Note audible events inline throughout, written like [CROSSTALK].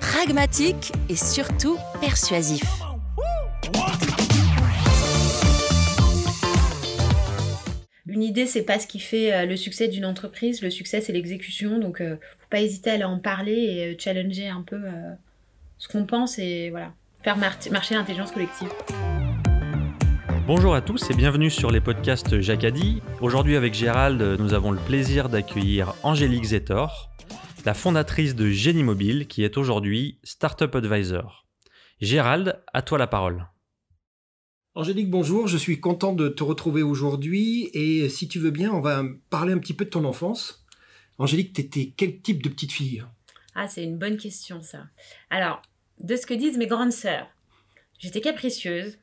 pragmatique et surtout persuasif. Une idée, c'est pas ce qui fait euh, le succès d'une entreprise. Le succès, c'est l'exécution. Donc, euh, faut pas hésiter à aller en parler et euh, challenger un peu euh, ce qu'on pense et voilà, faire mar- marcher l'intelligence collective. Bonjour à tous et bienvenue sur les podcasts Jacadi. Aujourd'hui avec Gérald, nous avons le plaisir d'accueillir Angélique Zetor, la fondatrice de Génie Mobile qui est aujourd'hui Startup Advisor. Gérald, à toi la parole. Angélique, bonjour, je suis content de te retrouver aujourd'hui et si tu veux bien, on va parler un petit peu de ton enfance. Angélique, t'étais quel type de petite fille? Ah, c'est une bonne question, ça. Alors, de ce que disent mes grandes sœurs, j'étais capricieuse.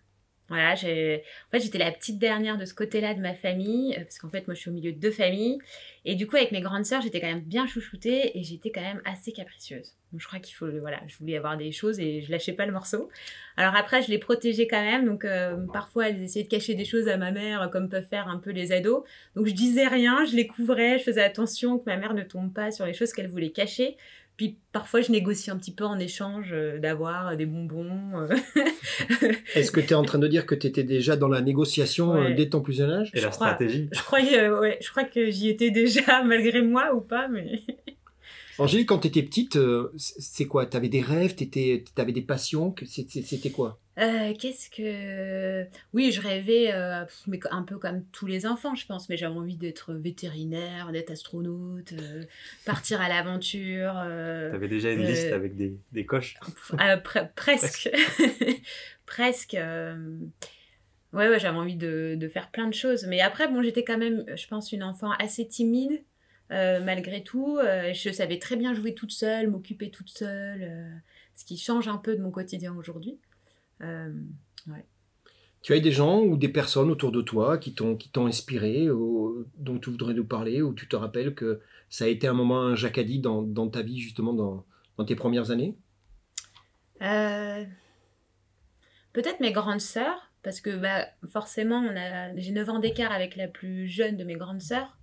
Voilà, j'ai- en fait, j'étais la petite dernière de ce côté-là de ma famille, euh, parce qu'en fait, moi, je suis au milieu de deux familles. Et du coup, avec mes grandes sœurs, j'étais quand même bien chouchoutée et j'étais quand même assez capricieuse. Donc, je crois qu'il faut, voilà, je voulais avoir des choses et je lâchais pas le morceau. Alors après, je les protégeais quand même. Donc, euh, parfois, elles essayaient de cacher des choses à ma mère, comme peuvent faire un peu les ados. Donc, je disais rien, je les couvrais, je faisais attention que ma mère ne tombe pas sur les choses qu'elle voulait cacher. Puis parfois, je négocie un petit peu en échange euh, d'avoir des bonbons. euh. [LAUGHS] Est-ce que tu es en train de dire que tu étais déjà dans la négociation Ouais. euh, dès ton plus jeune âge? Et Je la crois- stratégie? je croyais, euh, ouais, je crois que j'y étais déjà [LAUGHS] malgré moi ou pas, mais [LAUGHS] Angélique, quand tu étais petite, euh, c'est quoi? Tu avais des rêves, tu avais des passions? C'était quoi? Euh, qu'est-ce que oui, je rêvais, euh, mais un peu comme tous les enfants, je pense. Mais j'avais envie d'être vétérinaire, d'être astronaute, euh, [LAUGHS] partir à l'aventure. T'avais déjà une liste avec des, des coches. Pre- presque. [LAUGHS] [LAUGHS] presque. Ouais, ouais, j'avais envie de, de faire plein de choses. Mais après, bon, j'étais quand même, je pense, une enfant assez timide, malgré tout. Je savais très bien jouer toute seule, m'occuper toute seule, ce qui change un peu de mon quotidien aujourd'hui. Euh, Tu as eu des gens ou des personnes autour de toi qui t'ont qui t'ont inspiré, ou, dont tu voudrais nous parler, ou tu te rappelles que ça a été un moment un jacadi dans, dans ta vie, justement, dans, dans tes premières années? Euh, Peut-être mes grandes sœurs, parce que bah, forcément, on a, j'ai 9 ans d'écart avec la plus jeune de mes grandes sœurs.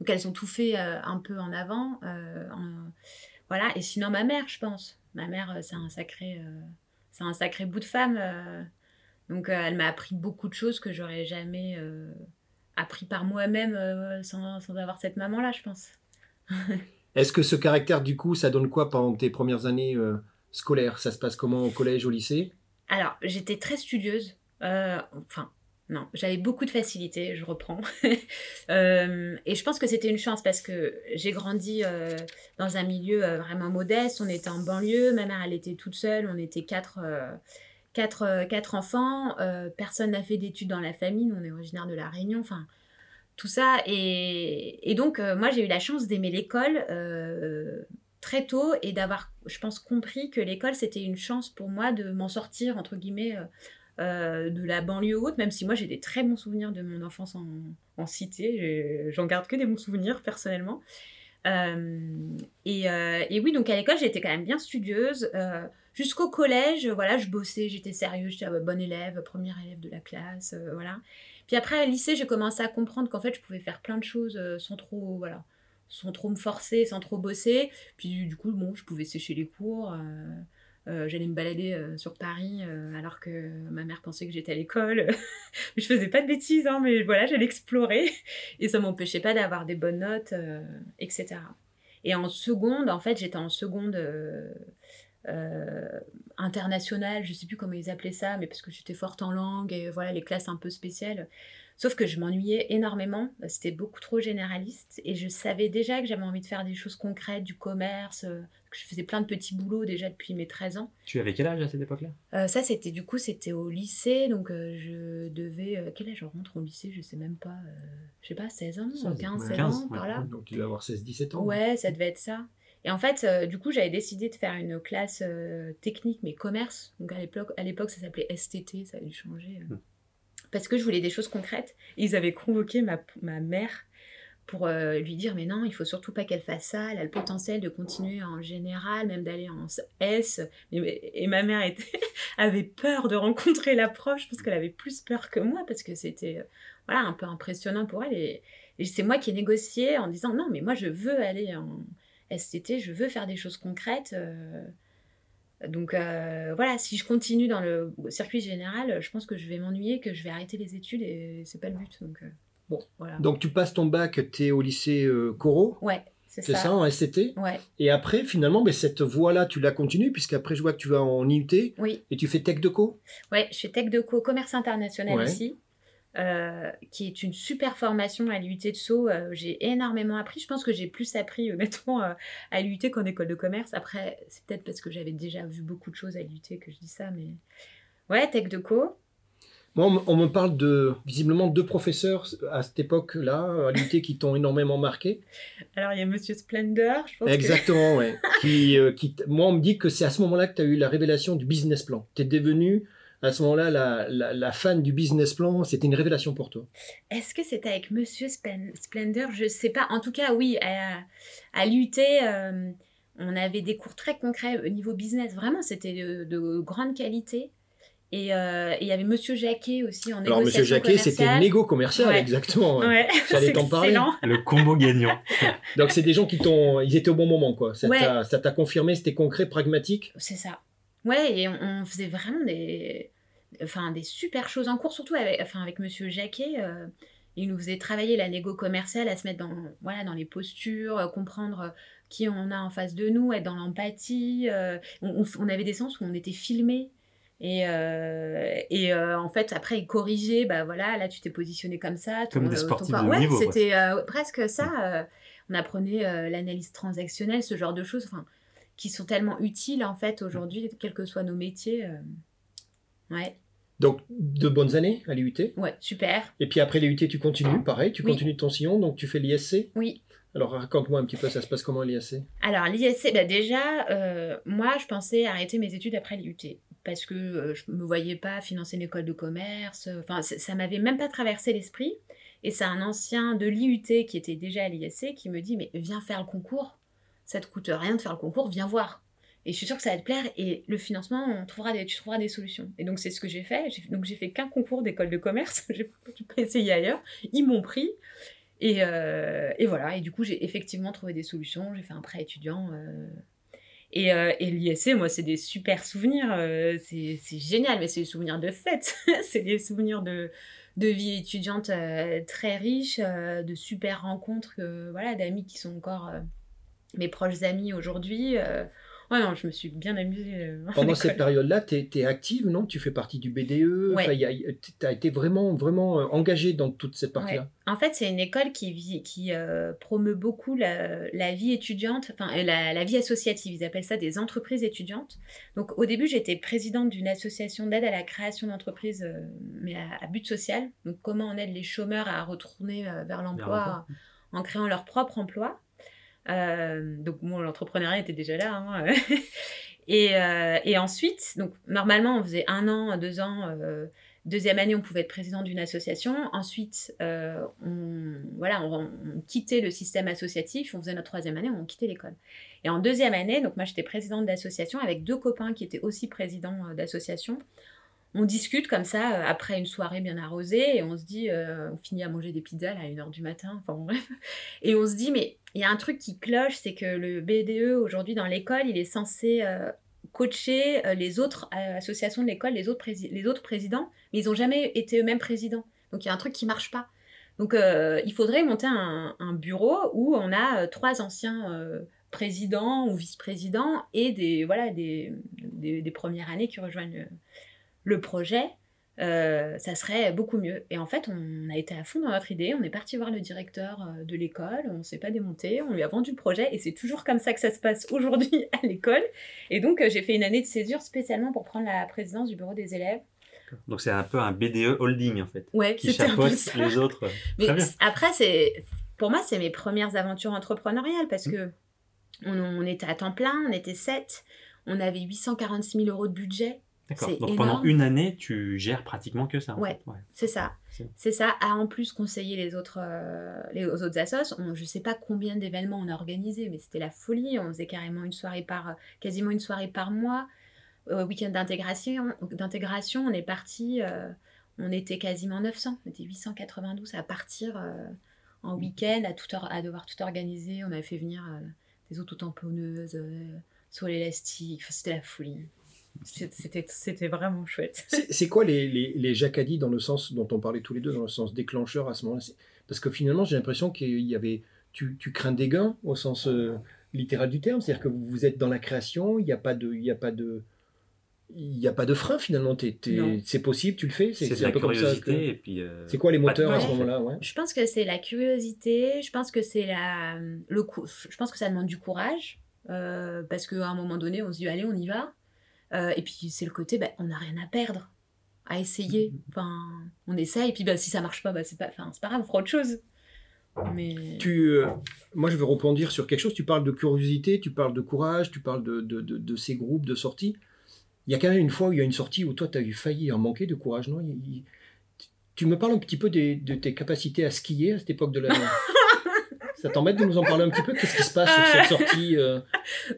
Donc elles ont tout fait euh, un peu en avant. euh, en- voilà. Et sinon, ma mère, je pense. Ma mère, c'est un sacré, c'est un sacré bout de femme. euh. donc euh, elle m'a appris beaucoup de choses que j'aurais jamais euh, appris par moi-même sans, sans avoir cette maman-là, je pense. [LAUGHS] Est-ce que ce caractère, du coup, ça donne quoi pendant tes premières années euh, scolaires? Ça se passe comment au collège, au lycée? Alors, j'étais très studieuse. Euh, enfin, non, j'avais beaucoup de facilité, je reprends. [LAUGHS] Euh, et je pense que c'était une chance parce que j'ai grandi euh, dans un milieu euh, vraiment modeste. On était en banlieue, ma mère, elle était toute seule. On était quatre, enfants. Personne n'a fait d'études dans la famille. On est originaire de La Réunion. Enfin, tout ça. Et, donc, moi, j'ai eu la chance d'aimer l'école. très tôt et d'avoir, je pense, compris que l'école, c'était une chance pour moi de m'en sortir, entre guillemets, euh, de la banlieue haute, même si moi j'ai des très bons souvenirs de mon enfance en, en cité. J'en garde que des bons souvenirs personnellement. Euh, et, euh, et oui, donc à l'école, j'étais quand même bien studieuse. Jusqu'au collège, voilà, je bossais, j'étais sérieuse, j'étais bonne élève, première élève de la classe, voilà. Puis après, au lycée, j'ai commencé à comprendre qu'en fait, je pouvais faire plein de choses sans trop, voilà, sans trop me forcer, sans trop bosser. Puis du coup, bon, je pouvais sécher les cours. Euh, J'allais me balader euh, sur Paris euh, alors que ma mère pensait que j'étais à l'école. [LAUGHS] je faisais pas de bêtises, hein, mais voilà, j'allais explorer. [LAUGHS] Et ça m'empêchait pas d'avoir des bonnes notes, etc. Et en seconde, en fait, j'étais en seconde internationale, je sais plus comment ils appelaient ça, mais parce que j'étais forte en langue et voilà, les classes un peu spéciales. Sauf que je m'ennuyais énormément, c'était beaucoup trop généraliste et je savais déjà que j'avais envie de faire des choses concrètes, du commerce, euh, que je faisais plein de petits boulots déjà depuis mes 13 ans. Tu avais quel âge à cette époque-là? Euh, Ça, c'était du coup, c'était au lycée, donc euh, je devais. quel âge je rentre au lycée? Je sais même pas, je sais pas, 16 ans, 15, 16 ans, par là. Donc tu devais avoir 16-17 ans. Ouais, ça devait être ça. Et en fait, du coup, j'avais décidé de faire une classe technique, mais commerce. Donc à l'époque, à l'époque ça s'appelait STT, ça a dû changer. Hmm parce que je voulais des choses concrètes. Ils avaient convoqué ma, ma mère pour euh, lui dire mais non, il faut surtout pas qu'elle fasse ça, elle a le potentiel de continuer en général, même d'aller en S. Et, ma mère était, [LAUGHS] avait peur de rencontrer la prof, je pense qu'elle avait plus peur que moi parce que c'était euh, voilà, un peu impressionnant pour elle. Et, c'est moi qui ai négocié en disant non, mais moi je veux aller en STT, je veux faire des choses concrètes. Euh, donc euh, voilà, si je continue dans le circuit général, je pense que je vais m'ennuyer, que je vais arrêter les études et c'est pas le but. Donc, euh, bon, voilà. donc tu passes ton bac, tu es au lycée euh, Corot Ouais, c'est ça. C'est ça, en SCT Ouais. Et après, finalement, ben, cette voie-là, tu la continues, puisqu'après, je vois que tu vas en IUT. Oui. Et tu fais Tech de Co Ouais, je fais Tech de Co, commerce international ici. Euh, qui est une super formation à l'UT de Sceaux. Euh, j'ai énormément appris. Je pense que j'ai plus appris [LAUGHS] honnêtement euh, à l'UT qu'en école de commerce. Après, c'est peut-être parce que j'avais déjà vu beaucoup de choses à l'UT que je dis ça, mais ouais, Tech de Co. Moi, on me parle de visiblement deux professeurs à cette époque-là, à l'UT, qui t'ont énormément marqué. Alors, il y a Monsieur Splendor, je pense. Exactement, [LAUGHS] ouais. qui, qui, moi, on me dit que c'est à ce moment-là que tu as eu la révélation du business plan. Tu es devenu à ce moment-là, la, la, fan du business plan, c'était une révélation pour toi Est-ce que c'était avec Monsieur Splendor? Je ne sais pas. En tout cas, oui, à, à l'UT, euh, on avait des cours très concrets au niveau business. Vraiment, c'était de, grande qualité. Et euh, il y avait Monsieur Jacquet aussi en négociation Alors, Monsieur Jacquet, c'était négo commercial, exactement. Ouais. [LAUGHS] J'allais t'en parler. Le combo gagnant. Donc, c'est des gens qui t'ont. Ils étaient au bon moment, quoi. Ça t'a confirmé, c'était concret, pragmatique. C'est ça. Ouais, et on, faisait vraiment des, enfin, des super choses en cours, surtout avec, enfin, avec Monsieur Jacquet. Euh, il nous faisait travailler la négo commerciale, à se mettre dans, voilà, dans les postures, euh, comprendre qui on a en face de nous, être dans l'empathie. Euh, on, avait des sens où on était filmé. Et, et en fait, après, il corrigeait, bah voilà, là tu t'es positionné comme ça. comme des sportifs de ouais. C'était presque ça. on apprenait l'analyse transactionnelle, ce genre de choses. Enfin, qui sont tellement utiles en fait aujourd'hui, quels que soient nos métiers. Euh, ouais. Donc, de bonnes années à l'IUT Ouais, super. Et puis après l'IUT, tu continues, pareil, tu continues ton sillon, donc tu fais l'ISC Oui. Alors raconte-moi un petit peu, ça se passe comment l'ISC Alors l'ISC, bah déjà, euh, moi je pensais arrêter mes études après l'IUT parce que euh, je ne me voyais pas financer une école de commerce, enfin ça m'avait même pas traversé l'esprit. Et c'est un ancien de l'IUT qui était déjà à l'ISC qui me dit mais viens faire le concours ça te coûte rien de faire le concours, viens voir. Et je suis sûre que ça va te plaire. Et le financement, on trouvera des, tu trouveras des solutions. Et donc, c'est ce que j'ai fait. Donc, j'ai fait qu'un concours d'école de commerce. [LAUGHS] j'ai pas essayé ailleurs. Ils m'ont pris. Et, euh, et, voilà. Et du coup, j'ai effectivement trouvé des solutions. J'ai fait un prêt étudiant. Euh, et, euh, l'ISC, moi, c'est des super souvenirs. c'est génial, mais c'est des souvenirs de fête. [LAUGHS] c'est des souvenirs de, vie étudiante très riches, de super rencontres, voilà, d'amis qui sont encore mes proches amis aujourd'hui. Euh, ouais, non, je me suis bien amusée. Euh, Pendant cette période-là, tu es, active, non? Tu fais partie du BDE Tu as été vraiment, vraiment euh, engagée dans toute cette partie-là? En fait, c'est une école qui, qui promeut beaucoup la, la vie étudiante, enfin la, la, vie associative. Ils appellent ça des entreprises étudiantes. Donc, au début, j'étais présidente d'une association d'aide à la création d'entreprises, mais à, but social. Donc, comment on aide les chômeurs à retourner vers l'emploi en créant leur propre emploi. Euh, donc bon, l'entrepreneuriat était déjà là. Hein. [LAUGHS] et, euh, et, ensuite, donc normalement, on faisait un an, deux ans. Euh, deuxième année, on pouvait être président d'une association. Ensuite, on, voilà, on, quittait le système associatif. On faisait notre troisième année, on quittait l'école. Et en deuxième année, donc moi j'étais présidente d'association avec deux copains qui étaient aussi présidents d'association on discute comme ça après une soirée bien arrosée et on se dit, on finit à manger des pizzas à 1h du matin, enfin bref. [LAUGHS] Et on se dit, mais il y a un truc qui cloche, c'est que le BDE aujourd'hui dans l'école, il est censé euh, coacher euh, les autres euh, associations de l'école, les, autres les autres présidents, mais ils n'ont jamais été eux-mêmes présidents. Donc il y a un truc qui marche pas. Donc il faudrait monter un, bureau où on a trois anciens présidents ou vice-présidents et des, voilà, des, des, premières années qui rejoignent le, projet, euh, ça serait beaucoup mieux. Et en fait, on a été à fond dans notre idée, on est parti voir le directeur euh, de l'école, on ne s'est pas démonté, on lui a vendu le projet et c'est toujours comme ça que ça se passe aujourd'hui [LAUGHS] à l'école. Et donc, j'ai fait une année de césure spécialement pour prendre la présidence du bureau des élèves. Donc c'est un peu un BDE holding en fait, ouais, qui chapeaute les autres. [LAUGHS] Mais après, c'est pour moi, c'est mes premières aventures entrepreneuriales parce mmh. que on, était à temps plein, on était 7, on avait 846 000 euros de budget. D'accord. Donc pendant une année, tu gères pratiquement que ça. ouais, c'est ça. C'est ça. À en plus conseiller les autres, euh, les autres assos. On, je sais pas combien d'événements on a organisé, mais c'était la folie. On faisait carrément une soirée par, quasiment une soirée par mois. Euh, week-end d'intégration, d'intégration, on est parti. Euh, on était quasiment 900. On était 892 à partir en mmh. week-end, à, tout à devoir tout organiser. On avait fait venir des autotamponneuses, euh, sur l'élastique. c'était la folie. C'était vraiment chouette. C'est quoi les, les, les jacadis dans le sens dont on parlait tous les deux, dans le sens déclencheur à ce moment-là? Parce que finalement, j'ai l'impression qu'il y avait. Tu, tu, crains des gains au sens euh, littéral du terme, c'est-à-dire que vous, êtes dans la création, il n'y a pas de. Il y a pas de il n'y a pas de frein finalement. C'est possible, tu le fais? C'est un peu comme ça. puis. Euh, c'est quoi les moteurs à ce moment-là Je pense que c'est la curiosité. Je pense que c'est la le Je pense que ça demande du courage euh, parce qu'à un moment donné, on se dit allez, on y va. Euh, et puis c'est le côté, bah, on n'a rien à perdre à essayer. Mm-hmm. Enfin, on essaye. Et puis bah, si ça marche pas, bah, c'est pas, pas grave, on fera autre chose. Mais... Tu, moi, je veux rebondir sur quelque chose. Tu parles de curiosité, tu parles de courage, tu parles de, de, de, de ces groupes de sortie. Il y a quand même une fois où il y a une sortie où toi, tu as eu failli en manquer de courage, non? Tu me parles un petit peu de tes capacités à skier à cette époque de la... [LAUGHS] Ça t'embête de nous en parler un petit peu? Qu'est-ce qui se passe sur cette sortie euh,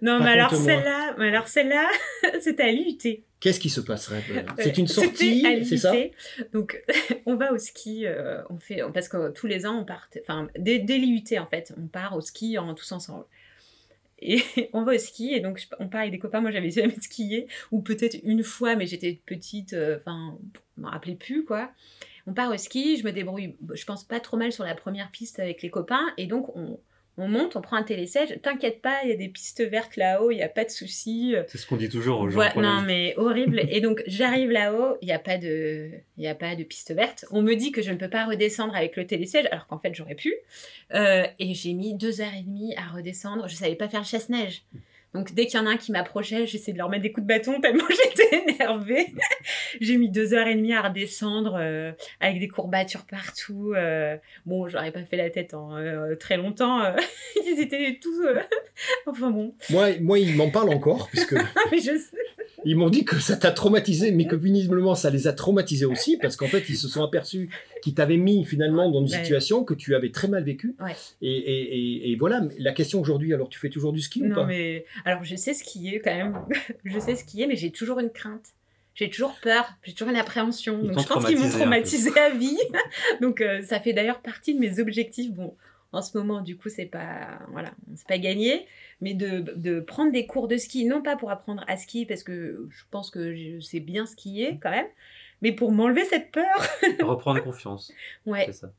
Non, mais alors celle-là, alors celle-là, [LAUGHS] c'était à l'IUT. Qu'est-ce qui se passerait? C'est une sortie, c'est ça? Donc, [LAUGHS] on va au ski, euh, on fait, parce que tous les ans, on part, enfin, dès, dès l'IUT, en fait, on part au ski en, tous ensemble. Et [LAUGHS] on va au ski, et donc on part avec des copains. Moi, j'avais jamais skié, ou peut-être une fois, mais j'étais petite, euh, enfin, je me rappelais plus, quoi. On part au ski, je me débrouille, je pense pas trop mal sur la première piste avec les copains, et donc on, on monte, on prend un télésiège. T'inquiète pas, il y a des pistes vertes là-haut, il n'y a pas de souci. C'est ce qu'on dit toujours aux gens. non, mais horrible. et donc, j'arrive là-haut, il n'y a, pas de... y a pas de piste verte. On me dit que je ne peux pas redescendre avec le télésiège, alors qu'en fait, j'aurais pu. Euh, et j'ai mis deux heures et demie à redescendre. Je ne savais pas faire le chasse-neige. Donc dès qu'il y en a un qui m'approchait, j'essayais de leur mettre des coups de bâton tellement [LAUGHS] j'étais énervée. j'ai mis deux heures et demie à redescendre euh, avec des courbatures partout. Euh. Bon, j'aurais pas fait la tête en euh, très longtemps. [LAUGHS] ils étaient tous... [LAUGHS] enfin bon. Moi, moi ils m'en parlent encore, puisque... Mais je sais. Ils m'ont dit que ça t'a traumatisé, mais que visiblement ça les a traumatisés aussi, parce qu'en fait ils se sont aperçus qu'ils t'avaient mis finalement dans une situation que tu avais très mal vécue. Et, et, et, voilà, la question aujourd'hui, alors tu fais toujours du ski ou pas? mais alors je sais skier quand même, [LAUGHS] je sais skier, mais j'ai toujours une crainte. J'ai toujours peur, j'ai toujours une appréhension. donc je pense qu'ils m'ont traumatisé à vie. [LAUGHS] donc euh, ça fait d'ailleurs partie de mes objectifs. Bon, en ce moment, du coup, c'est pas voilà, c'est pas gagné, mais de, de, prendre des cours de ski, non pas pour apprendre à skier parce que je pense que je sais bien skier quand même, mais pour m'enlever cette peur. Reprendre confiance. [LAUGHS] Ouais. C'est ça.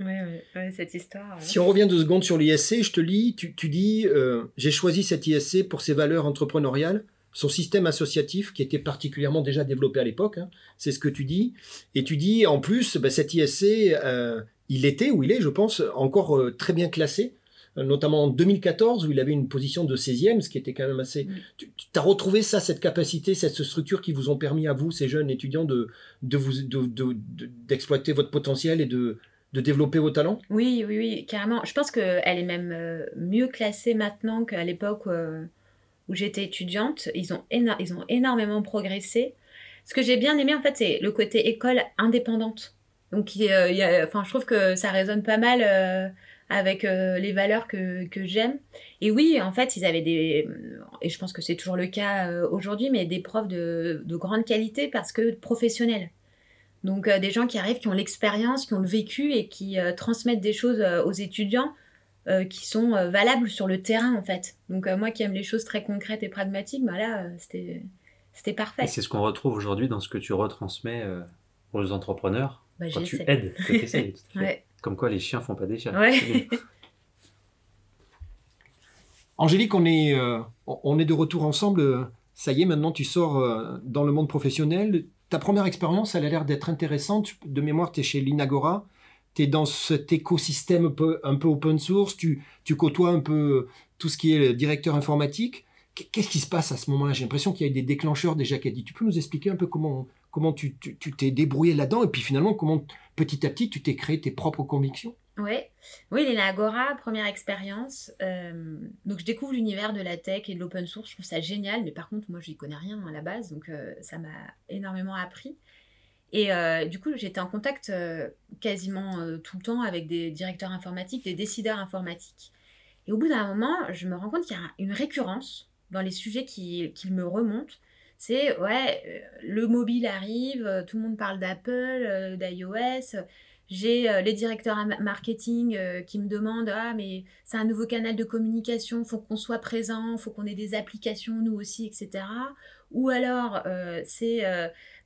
Ouais, ouais, cette histoire. Si on revient deux secondes sur l'ISC, je te lis, tu, tu dis euh, j'ai choisi cette ISC pour ses valeurs entrepreneuriales, son système associatif qui était particulièrement déjà développé à l'époque, hein, c'est ce que tu dis, et tu dis en plus bah, cet ISC euh, il était, ou il est, je pense, encore euh, très bien classé, notamment en 2014, où il avait une position de 16e, ce qui était quand même assez... Mm. Tu as retrouvé ça, cette capacité, cette structure qui vous ont permis à vous, ces jeunes étudiants, de, de vous, d'exploiter votre potentiel et de, de développer vos talents Oui, oui, carrément. Je pense qu'elle est même euh, mieux classée maintenant qu'à l'époque où j'étais étudiante. Ils ont, ils ont énormément progressé. Ce que j'ai bien aimé, en fait, c'est le côté école indépendante. Donc, enfin, je trouve que ça résonne pas mal euh, avec euh, les valeurs que, j'aime. Et oui, en fait, ils avaient des, et je pense que c'est toujours le cas euh, aujourd'hui, mais des profs de, de, grande qualité parce que professionnels. Donc, des gens qui arrivent, qui ont l'expérience, qui ont le vécu et qui transmettent des choses aux étudiants qui sont valables sur le terrain, en fait. Donc, moi qui aime les choses très concrètes et pragmatiques, bah là, c'était, c'était parfait. Et c'est ce qu'on retrouve aujourd'hui dans ce que tu retransmets les entrepreneurs bah, Quand tu aides, que tu essayes. [LAUGHS] Comme quoi, les chiens font pas des chats. Ouais. [LAUGHS] Angélique, on est, on est de retour ensemble. Ça y est, maintenant tu sors dans le monde professionnel. Ta première expérience, elle a l'air d'être intéressante. De mémoire, tu es chez l'Inagora tu es dans cet écosystème un peu, open source, tu, tu, côtoies un peu tout ce qui est le directeur informatique. Qu'est-ce qui se passe à ce moment-là? J'ai l'impression qu'il y a des déclencheurs déjà qui a dit. Tu peux nous expliquer un peu comment, comment tu t'es débrouillé là-dedans et puis finalement comment petit à petit tu t'es créé tes propres convictions? Ouais. Oui, Lena Agora, première expérience. Euh, donc, je découvre l'univers de la tech et de l'open source. Je trouve ça génial, mais par contre, moi, je n'y connais rien à la base, donc euh, ça m'a énormément appris. Et euh, du coup, j'étais en contact quasiment tout le temps avec des directeurs informatiques, des décideurs informatiques. Et au bout d'un moment, je me rends compte qu'il y a une récurrence dans les sujets qui, qui me remontent. C'est, ouais, le mobile arrive, tout le monde parle d'Apple, d'iOS. J'ai les directeurs marketing qui me demandent Ah, mais c'est un nouveau canal de communication, faut qu'on soit présent, faut qu'on ait des applications nous aussi, etc. Ou alors, c'est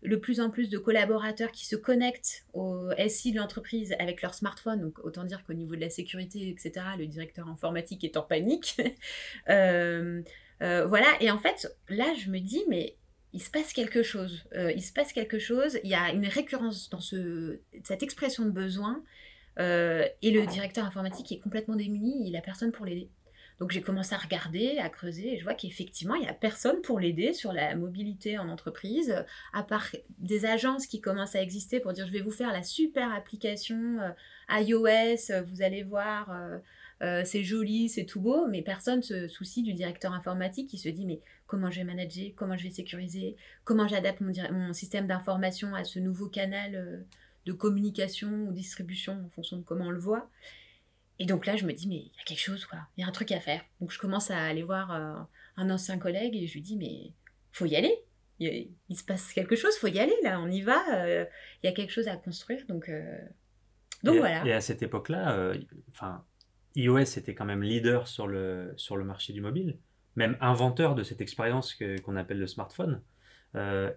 le plus en plus de collaborateurs qui se connectent au SI de l'entreprise avec leur smartphone. Donc autant dire qu'au niveau de la sécurité, etc., le directeur informatique est en panique. [LAUGHS] Euh, euh, voilà, et en fait, là, je me dis, mais il se passe quelque chose. Euh, il se passe quelque chose, il y a une récurrence dans ce, cette expression de besoin. et le directeur informatique est complètement démuni, il n'a personne pour l'aider. Donc j'ai commencé à regarder, à creuser, et je vois qu'effectivement, il n'y a personne pour l'aider sur la mobilité en entreprise, à part des agences qui commencent à exister pour dire je vais vous faire la super application euh, iOS, vous allez voir, euh, euh, c'est joli, c'est tout beau, mais personne se soucie du directeur informatique qui se dit mais comment je vais manager, comment je vais sécuriser, comment j'adapte mon, mon, système d'information à ce nouveau canal de communication ou distribution en fonction de comment on le voit. Et donc là, je me dis, mais il y a quelque chose, quoi. Il y a un truc à faire. Donc je commence à aller voir euh, un ancien collègue et je lui dis, mais faut y aller. Il, se passe quelque chose, faut y aller, là, on y va. Euh, il y a quelque chose à construire. Donc, euh, donc voilà. Et à cette époque-là, enfin, iOS était quand même leader sur le, sur le marché du mobile, même inventeur de cette expérience qu'on appelle le smartphone.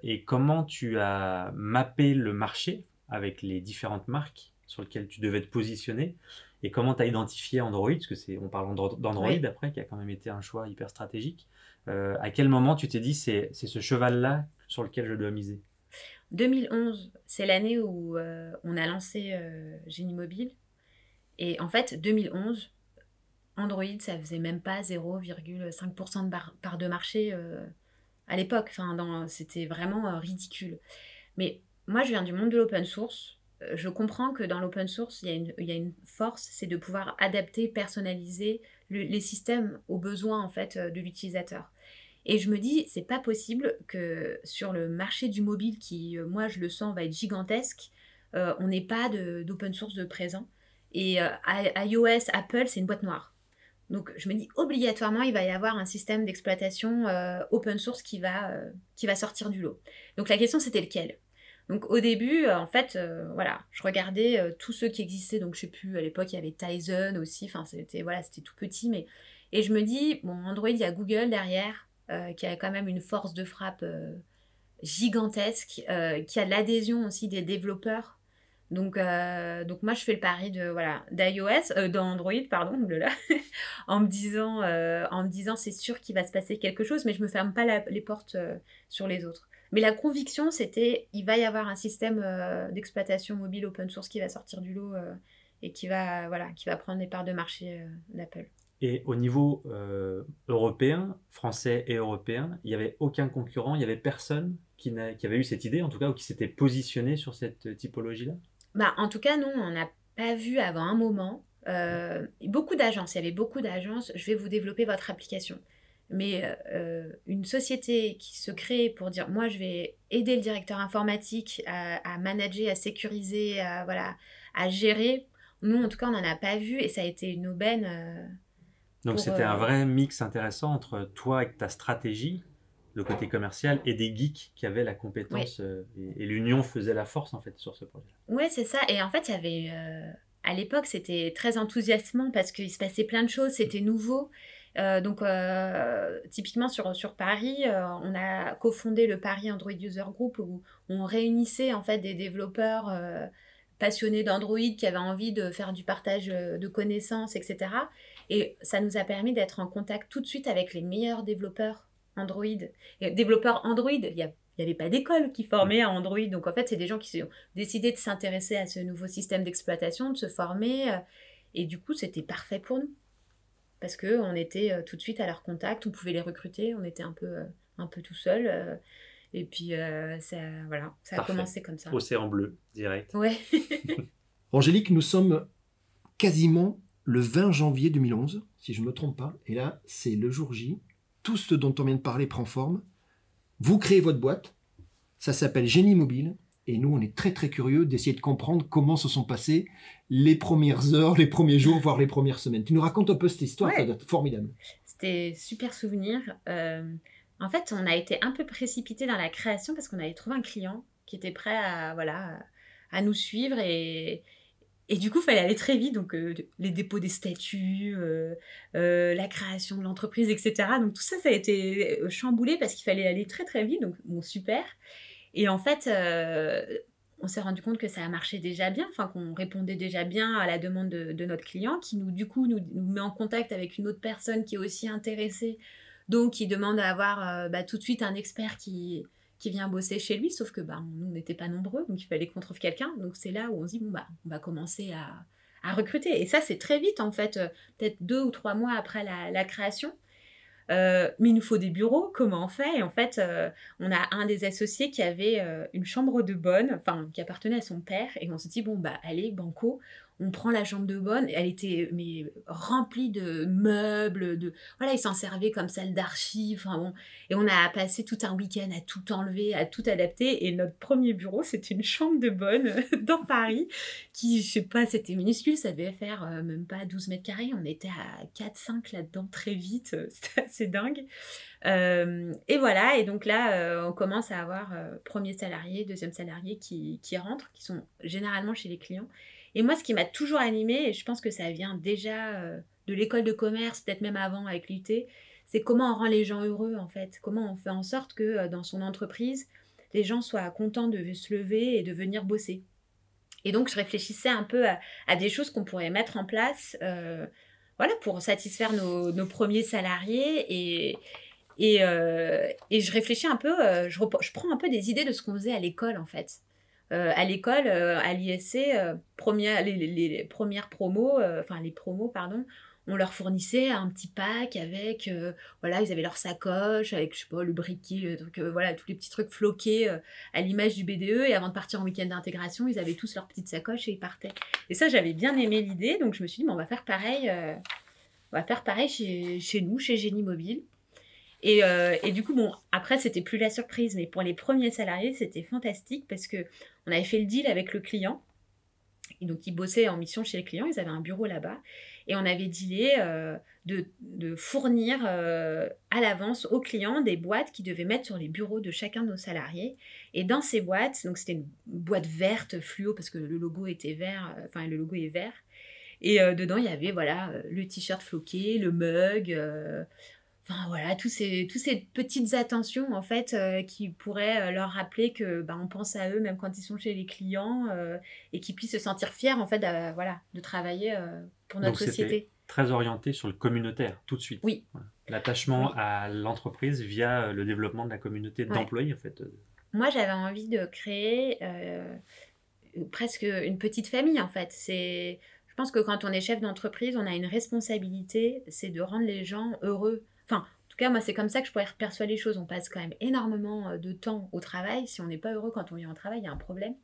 et comment tu as mappé le marché avec les différentes marques sur lesquelles tu devais te positionner et comment tu as identifié Android, parce que c'est, on parle d'Android après, qui a quand même été un choix hyper stratégique. Euh, à quel moment tu t'es dit c'est, c'est ce cheval-là sur lequel je dois miser? 2011, c'est l'année où euh, on a lancé euh, Génie Mobile. Et en fait, 2011, Android, ça faisait même pas 0,5% de part de marché à l'époque. Enfin, c'était vraiment ridicule. Mais moi, je viens du monde de l'open source je comprends que dans l'open source, il y, a une, force, c'est de pouvoir adapter, personnaliser les systèmes aux besoins en fait euh, de l'utilisateur. Et je me dis, c'est pas possible que sur le marché du mobile, qui euh, moi je le sens va être gigantesque, euh, on n'ait pas d'open source de présent. Et iOS, Apple, c'est une boîte noire. Donc je me dis obligatoirement il va y avoir un système d'exploitation open source qui va, qui va sortir du lot. Donc la question c'était lequel? Donc au début, euh, en fait, euh, voilà, je regardais euh, tous ceux qui existaient. Donc je sais plus, à l'époque, il y avait Tizen aussi. Enfin, c'était voilà, tout petit, mais et je me dis, bon, Android, il y a Google derrière, qui a quand même une force de frappe gigantesque, qui a l'adhésion aussi des développeurs. Donc, donc moi, je fais le pari de voilà d'iOS, d'Android, pardon, là, [LAUGHS] en me disant, en me disant, c'est sûr qu'il va se passer quelque chose, mais je me ferme pas les portes sur les autres. Mais la conviction, c'était il va y avoir un système euh, d'exploitation mobile open source qui va sortir du lot euh, et qui va, voilà, qui va prendre les parts de marché euh, d'Apple. Et au niveau européen, français et européen, il n'y avait aucun concurrent, il n'y avait personne qui, qui, avait eu cette idée, en tout cas, ou qui s'était positionné sur cette typologie-là? Bah, En tout cas, non, on n'a pas vu avant un moment. beaucoup d'agences, il y avait beaucoup d'agences, je vais vous développer votre application. Mais euh, une société qui se crée pour dire moi je vais aider le directeur informatique à, manager, à sécuriser, à, voilà, à gérer, nous en tout cas on n'en a pas vu et ça a été une aubaine. Euh, Donc c'était un euh, vrai mix intéressant entre toi et ta stratégie, le côté commercial, et des geeks qui avaient la compétence et, l'union faisait la force en fait sur ce projet. Oui c'est ça et en fait il y avait... à l'époque, c'était très enthousiasmant parce qu'il se passait plein de choses, c'était nouveau. Euh, donc, euh, typiquement sur, sur Paris, euh, on a cofondé le Paris Android User Group où on réunissait en fait des développeurs passionnés d'Android qui avaient envie de faire du partage de connaissances, etc. Et ça nous a permis d'être en contact tout de suite avec les meilleurs développeurs Android. Et développeurs Android, il n'y avait pas d'école qui formait à Android. Donc en fait, c'est des gens qui ont décidé de s'intéresser à ce nouveau système d'exploitation, de se former. Euh, et du coup, c'était parfait pour nous. Parce qu'on était euh, tout de suite à leur contact, on pouvait les recruter, on était un peu, euh, un peu tout seul. Et puis, ça, voilà, ça a commencé comme ça. Océan bleu, direct. Ouais. [LAUGHS] Angélique, nous sommes quasiment le 20 janvier 2011, si je ne me trompe pas. Et là, c'est le jour J. Tout ce dont on vient de parler prend forme. Vous créez votre boîte. Ça s'appelle Génie Mobile. Et nous, on est très très curieux d'essayer de comprendre comment se sont passées les premières heures, les premiers jours, voire les premières semaines. Tu nous racontes un peu cette histoire, ouais. formidable. C'était super souvenir. Euh, en fait, on a été un peu précipité dans la création parce qu'on avait trouvé un client qui était prêt à, voilà, à nous suivre et, et du coup, il fallait aller très vite, donc euh, les dépôts des statuts, euh, euh, la création de l'entreprise, etc. Donc tout ça, ça a été chamboulé parce qu'il fallait aller très très vite, donc bon, super. Et en fait, on s'est rendu compte que ça a marché déjà bien, enfin qu'on répondait déjà bien à la demande de, notre client, qui nous, du coup, nous, met en contact avec une autre personne qui est aussi intéressée, donc qui demande à avoir bah, tout de suite un expert qui qui vient bosser chez lui, sauf que bah, nous, n'était pas nombreux, donc il fallait qu'on trouve quelqu'un. Donc c'est là où on se dit, bon, bah, on va commencer à, à recruter. Et ça, c'est très vite, en fait, euh, peut-être deux ou trois mois après la, la création. Euh, mais il nous faut des bureaux, comment on fait? Et en fait, euh, on a un des associés qui avait une chambre de bonne, enfin, qui appartenait à son père, et on se dit, bon, bah, allez, banco, on prend la chambre de bonne, elle était remplie de meubles, de voilà, il s'en servait comme salle d'archives, enfin bon, et on a passé tout un week-end à tout enlever, à tout adapter, et notre premier bureau, c'était une chambre de bonne [LAUGHS] dans Paris, qui, je sais pas, c'était minuscule, ça devait faire euh, même pas 12 mètres carrés, on était à 4-5 là-dedans très vite, [LAUGHS] c'était assez dingue. Euh, et voilà, et donc là, euh, on commence à avoir premier salarié, deuxième salarié qui, qui rentrent, qui sont généralement chez les clients. Et moi, ce qui m'a toujours animée, et je pense que ça vient déjà euh, de l'école de commerce, peut-être même avant avec l'UT, c'est comment on rend les gens heureux en fait. Comment on fait en sorte que euh, dans son entreprise, les gens soient contents de se lever et de venir bosser. Et donc, je réfléchissais un peu à, des choses qu'on pourrait mettre en place euh, voilà, pour satisfaire nos, premiers salariés. Et, je réfléchis un peu, je, prends un peu des idées de ce qu'on faisait à l'école en fait. Euh, à l'école, euh, à l'ISC, euh, les, premières promos, enfin les promos, pardon, on leur fournissait un petit pack avec, voilà, ils avaient leur sacoche, avec, je sais pas, le briquet, voilà, tous les petits trucs floqués à l'image du BDE. Et avant de partir en week-end d'intégration, ils avaient tous leur petite sacoche et ils partaient. Et ça, j'avais bien aimé l'idée, donc je me suis dit, bon, on va faire pareil, on va faire pareil chez, chez nous, chez Génie Mobile. Euh, et, du coup, bon, après, c'était plus la surprise, mais pour les premiers salariés, c'était fantastique parce que on avait fait le deal avec le client. Et donc, ils bossaient en mission chez les clients, ils avaient un bureau là-bas. Et on avait dealé euh, de, fournir euh, à l'avance aux clients des boîtes qu'ils devaient mettre sur les bureaux de chacun de nos salariés. Et dans ces boîtes, donc c'était une boîte verte fluo parce que le logo était vert, enfin le logo est vert. Et dedans, il y avait voilà le t-shirt floqué, le mug, Enfin voilà, tous ces, toutes ces petites attentions en fait euh, qui pourraient euh, leur rappeler que bah, on pense à eux même quand ils sont chez les clients euh, et qu'ils puissent se sentir fiers en fait de, voilà, de travailler pour notre Donc, société. Très orienté sur le communautaire tout de suite. Oui. L'attachement à l'entreprise via le développement de la communauté d'employés en fait. Moi j'avais envie de créer presque une petite famille en fait. C'est je pense que quand on est chef d'entreprise, on a une responsabilité, c'est de rendre les gens heureux Enfin, en tout cas, moi, c'est comme ça que je pourrais percevoir les choses. On passe quand même énormément euh, de temps au travail. Si on n'est pas heureux quand on vient au travail, il y a un problème.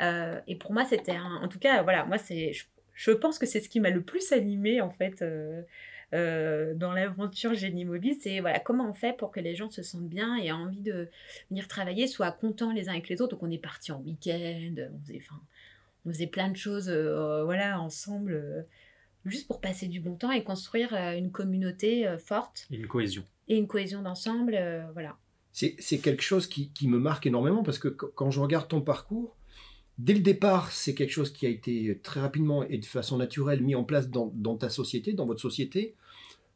Euh, et pour moi, c'était un... En tout cas, voilà, moi, c'est... Je, pense que c'est ce qui m'a le plus animé, en fait, euh, dans l'aventure Génie Mobile. C'est, voilà, comment on fait pour que les gens se sentent bien et aient envie de venir travailler, soient contents les uns avec les autres. Donc, on est parti en week-end, on faisait... Enfin, on faisait plein de choses, voilà, ensemble juste pour passer du bon temps et construire euh, une communauté euh, forte. Et une cohésion. Et une cohésion d'ensemble, euh, voilà. C'est quelque chose qui, qui, me marque énormément parce que quand je regarde ton parcours, dès le départ, c'est quelque chose qui a été très rapidement et de façon naturelle mis en place dans, dans ta société, dans votre société.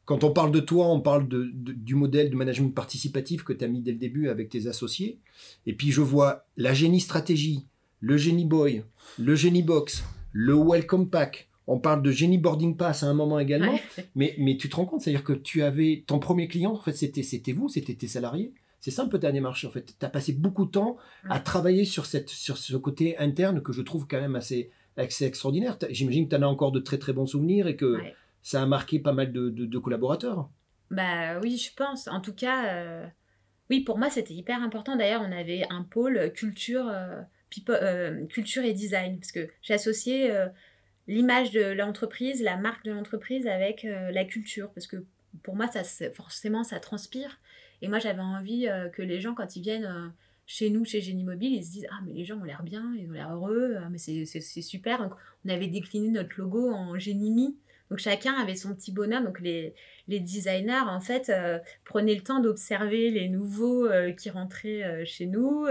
Quand on parle de toi, on parle de, du modèle de management participatif que tu as mis dès le début avec tes associés. Et puis je vois la génie stratégie, le génie boy, le génie box, le welcome pack, On parle de génie boarding pass à un moment également. [LAUGHS] Mais, mais tu te rends compte, c'est-à-dire que tu avais ton premier client, en fait, c'était, c'était vous, c'était tes salariés. C'est ça un peu ta démarche, en fait. Tu as passé beaucoup de temps à travailler sur, cette, sur ce côté interne que je trouve quand même assez, assez extraordinaire. J'imagine que tu en as encore de très très bons souvenirs et que ça a marqué pas mal de, de, collaborateurs. Bah oui, je pense. En tout cas, euh, oui, pour moi, c'était hyper important. D'ailleurs, on avait un pôle culture, euh, euh, culture et design, parce que j'associais l'image de l'entreprise, la marque de l'entreprise avec la culture, parce que pour moi, ça, forcément, ça transpire. Et moi, j'avais envie euh, que les gens, quand ils viennent euh, chez nous, chez Génie Mobile, ils se disent Ah, mais les gens ont l'air bien, ils ont l'air heureux, ah, mais c'est super. Donc, on avait décliné notre logo en Génie Donc, chacun avait son petit bonhomme. Donc, les, les designers, en fait, euh, prenaient le temps d'observer les nouveaux qui rentraient chez nous.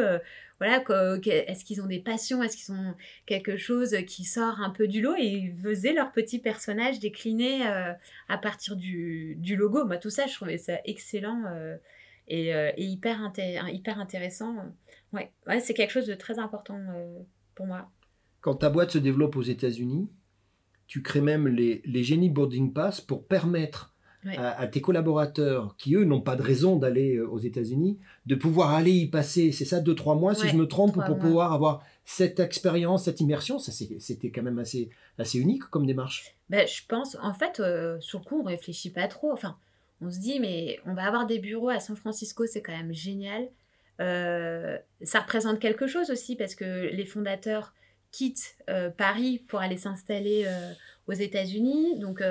Voilà, est-ce qu'ils ont des passions? Est-ce qu'ils ont quelque chose qui sort un peu du lot? Et ils faisaient leur petit personnage décliné à partir du, du logo. Moi, tout ça, je trouvais ça excellent et, euh, hyper, hyper intéressant. Ouais, c'est quelque chose de très important euh, pour moi. Quand ta boîte se développe aux États-Unis, tu crées même les, les génies boarding pass pour permettre à, tes collaborateurs qui, eux, n'ont pas de raison d'aller euh, aux États-Unis, de pouvoir aller y passer, c'est ça, deux, trois mois, si je me trompe, pour pouvoir avoir cette expérience, cette immersion. Ça, c'était quand même assez, assez unique comme démarche. Ben, je pense, en fait, sur le coup, on réfléchit pas trop. Enfin, on se dit, mais on va avoir des bureaux à San Francisco, c'est quand même génial. Euh, ça représente quelque chose aussi parce que les fondateurs quittent euh, Paris pour aller s'installer euh, aux États-Unis. Donc,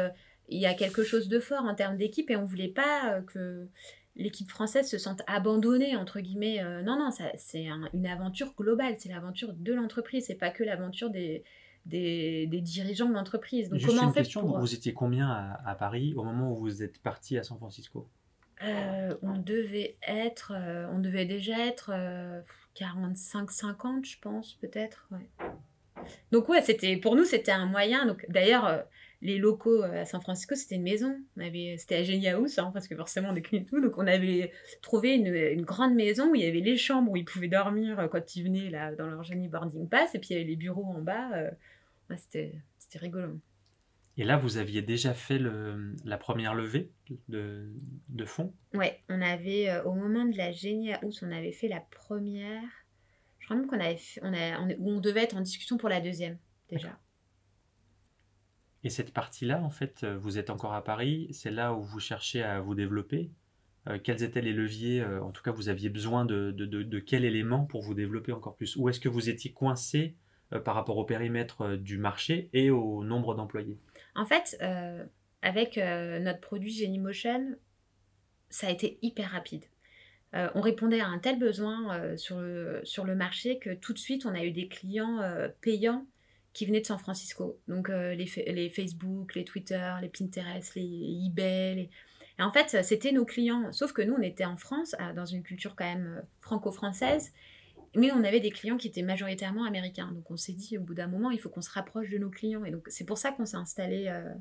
il y a quelque chose de fort en termes d'équipe et on ne voulait pas que l'équipe française se sente abandonnée, entre guillemets. non, non, c'est une aventure globale, c'est l'aventure de l'entreprise, c'est pas que l'aventure des, des, dirigeants de l'entreprise. Donc, Juste comment une question, vous étiez combien à, Paris au moment où vous êtes parti à San Francisco? Euh, on devait être, euh, on devait déjà être 45-50, euh, je pense, peut-être. Donc ouais, c'était pour nous c'était un moyen. Donc d'ailleurs, les locaux à San Francisco c'était une maison. On avait, c'était à Genia House, hein, parce que forcément on décline tout. Donc on avait trouvé une, une, grande maison où il y avait les chambres où ils pouvaient dormir quand ils venaient là dans leur Genie Boarding Pass, et puis il y avait les bureaux en bas c'était rigolo. Et là, vous aviez déjà fait le, la première levée de, de fonds Ouais, on avait, euh, au moment de la Genia House, on avait fait la première. Je crois même qu'on avait on, a, on, on, devait être en discussion pour la deuxième, déjà. Et cette partie-là, en fait, euh, vous êtes encore à Paris, c'est là où vous cherchez à vous développer. Euh, quels étaient les leviers En tout cas, vous aviez besoin de, quel élément pour vous développer encore plus? Ou est-ce que vous étiez coincé euh, par rapport au périmètre euh, du marché et au nombre d'employés? En fait, euh, avec notre produit Genymotion, ça a été hyper rapide. on répondait à un tel besoin sur, le, sur le marché que tout de suite, on a eu des clients payants qui venaient de San Francisco. Donc les, les, Facebook, les Twitter, les Pinterest, les eBay. Et en fait, c'était nos clients. Sauf que nous, on était en France, dans une culture quand même franco-française. Mais on avait des clients qui étaient majoritairement américains. Donc on s'est dit au bout d'un moment, il faut qu'on se rapproche de nos clients. Et donc c'est pour ça qu'on s'est installé, euh,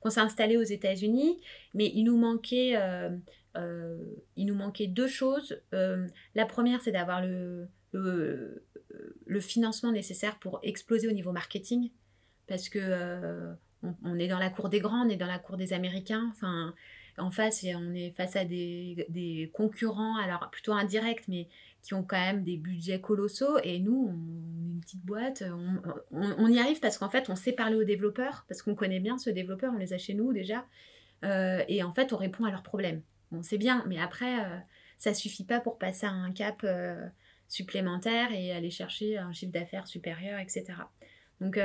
qu'on s'est installé aux États-Unis. Mais il nous manquait, euh, euh, il nous manquait deux choses. la première, c'est d'avoir le, le, le, financement nécessaire pour exploser au niveau marketing. Parce que on, on, est dans la cour des grands, on est dans la cour des Américains. Enfin, en face, on est face à des, des concurrents, alors plutôt indirects, mais qui ont quand même des budgets colossaux. Et nous, on est une petite boîte, on, y arrive parce qu'en fait, on sait parler aux développeurs, parce qu'on connaît bien ce développeur, on les a chez nous déjà. Euh, et en fait, on répond à leurs problèmes. On sait bien, mais après, euh, ça suffit pas pour passer à un cap euh, supplémentaire et aller chercher un chiffre d'affaires supérieur, etc. Donc,